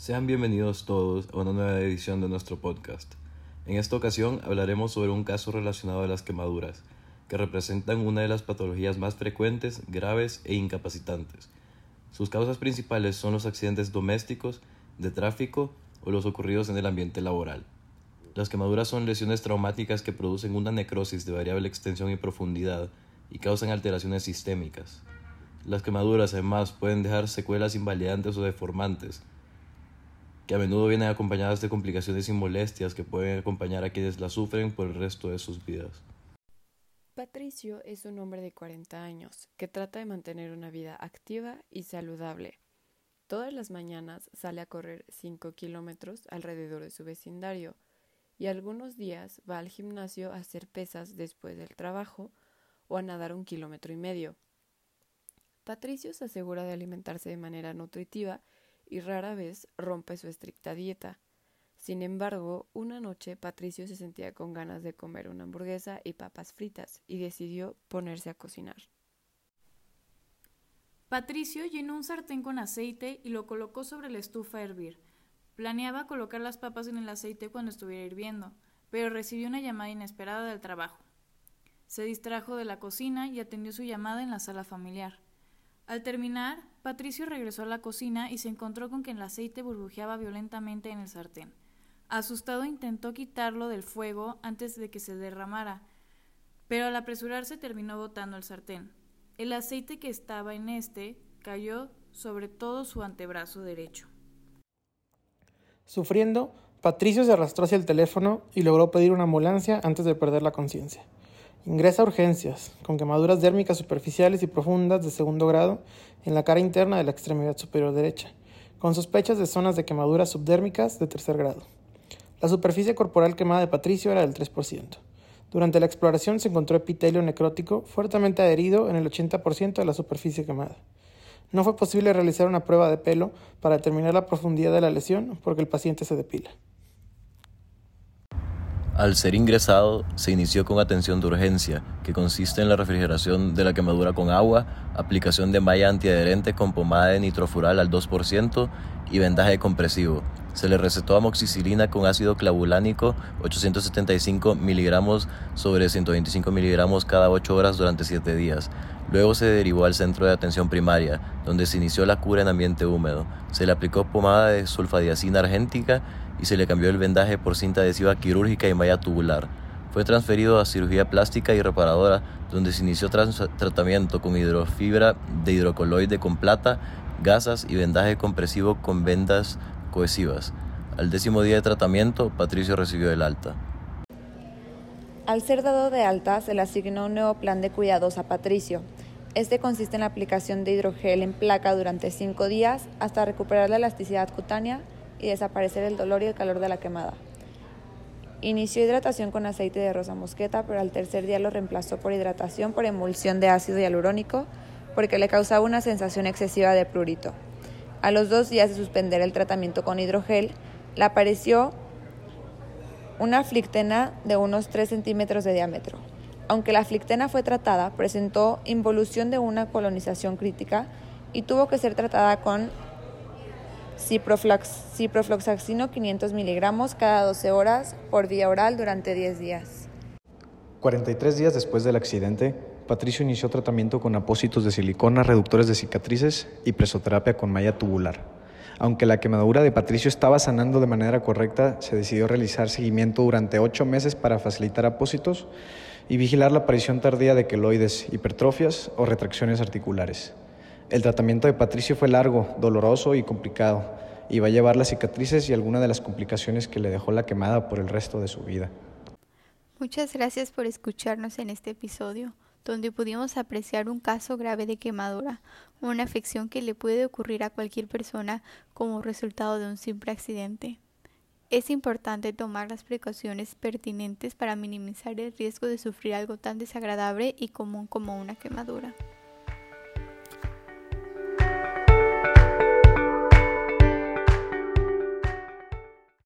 Sean bienvenidos todos a una nueva edición de nuestro podcast. En esta ocasión hablaremos sobre un caso relacionado a las quemaduras, que representan una de las patologías más frecuentes, graves e incapacitantes. Sus causas principales son los accidentes domésticos, de tráfico o los ocurridos en el ambiente laboral. Las quemaduras son lesiones traumáticas que producen una necrosis de variable extensión y profundidad y causan alteraciones sistémicas. Las quemaduras además pueden dejar secuelas invalidantes o deformantes, que a menudo vienen acompañadas de complicaciones y molestias que pueden acompañar a quienes las sufren por el resto de sus vidas. Patricio es un hombre de 40 años que trata de mantener una vida activa y saludable. Todas las mañanas sale a correr 5 kilómetros alrededor de su vecindario y algunos días va al gimnasio a hacer pesas después del trabajo o a nadar un kilómetro y medio. Patricio se asegura de alimentarse de manera nutritiva y rara vez rompe su estricta dieta. Sin embargo, una noche Patricio se sentía con ganas de comer una hamburguesa y papas fritas y decidió ponerse a cocinar. Patricio llenó un sartén con aceite y lo colocó sobre la estufa a hervir. Planeaba colocar las papas en el aceite cuando estuviera hirviendo, pero recibió una llamada inesperada del trabajo. Se distrajo de la cocina y atendió su llamada en la sala familiar. Al terminar, Patricio regresó a la cocina y se encontró con que el aceite burbujeaba violentamente en el sartén. Asustado intentó quitarlo del fuego antes de que se derramara, pero al apresurarse terminó botando el sartén. El aceite que estaba en este cayó sobre todo su antebrazo derecho. Sufriendo, Patricio se arrastró hacia el teléfono y logró pedir una ambulancia antes de perder la conciencia. Ingresa a urgencias, con quemaduras dérmicas superficiales y profundas de segundo grado en la cara interna de la extremidad superior derecha, con sospechas de zonas de quemaduras subdérmicas de tercer grado. La superficie corporal quemada de Patricio era del 3%. Durante la exploración se encontró epitelio necrótico fuertemente adherido en el 80% de la superficie quemada. No fue posible realizar una prueba de pelo para determinar la profundidad de la lesión porque el paciente se depila. Al ser ingresado, se inició con atención de urgencia, que consiste en la refrigeración de la quemadura con agua, aplicación de malla antiadherente con pomada de nitrofural al 2% y vendaje compresivo. Se le recetó amoxicilina con ácido clavulánico 875 miligramos sobre 125 miligramos cada 8 horas durante 7 días. Luego se derivó al centro de atención primaria, donde se inició la cura en ambiente húmedo. Se le aplicó pomada de sulfadiacina argéntica y se le cambió el vendaje por cinta adhesiva quirúrgica y malla tubular. Fue transferido a cirugía plástica y reparadora, donde se inició tratamiento con hidrofibra de hidrocoloide con plata, gasas y vendaje compresivo con vendas cohesivas. Al décimo día de tratamiento, Patricio recibió el alta. Al ser dado de alta, se le asignó un nuevo plan de cuidados a Patricio. Este consiste en la aplicación de hidrogel en placa durante cinco días hasta recuperar la elasticidad cutánea y desaparecer el dolor y el calor de la quemada. Inició hidratación con aceite de rosa mosqueta, pero al tercer día lo reemplazó por hidratación por emulsión de ácido hialurónico porque le causaba una sensación excesiva de prurito. A los dos días de suspender el tratamiento con hidrogel, le apareció una flictena de unos 3 centímetros de diámetro. Aunque la flictena fue tratada, presentó involución de una colonización crítica y tuvo que ser tratada con ciprofloxacino 500 miligramos cada 12 horas por vía oral durante 10 días. 43 días después del accidente, Patricio inició tratamiento con apósitos de silicona, reductores de cicatrices y presoterapia con malla tubular. Aunque la quemadura de Patricio estaba sanando de manera correcta, se decidió realizar seguimiento durante ocho meses para facilitar apósitos y vigilar la aparición tardía de queloides, hipertrofias o retracciones articulares. El tratamiento de Patricio fue largo, doloroso y complicado, y va a llevar las cicatrices y algunas de las complicaciones que le dejó la quemada por el resto de su vida. Muchas gracias por escucharnos en este episodio, donde pudimos apreciar un caso grave de quemadura, una afección que le puede ocurrir a cualquier persona como resultado de un simple accidente. Es importante tomar las precauciones pertinentes para minimizar el riesgo de sufrir algo tan desagradable y común como una quemadura.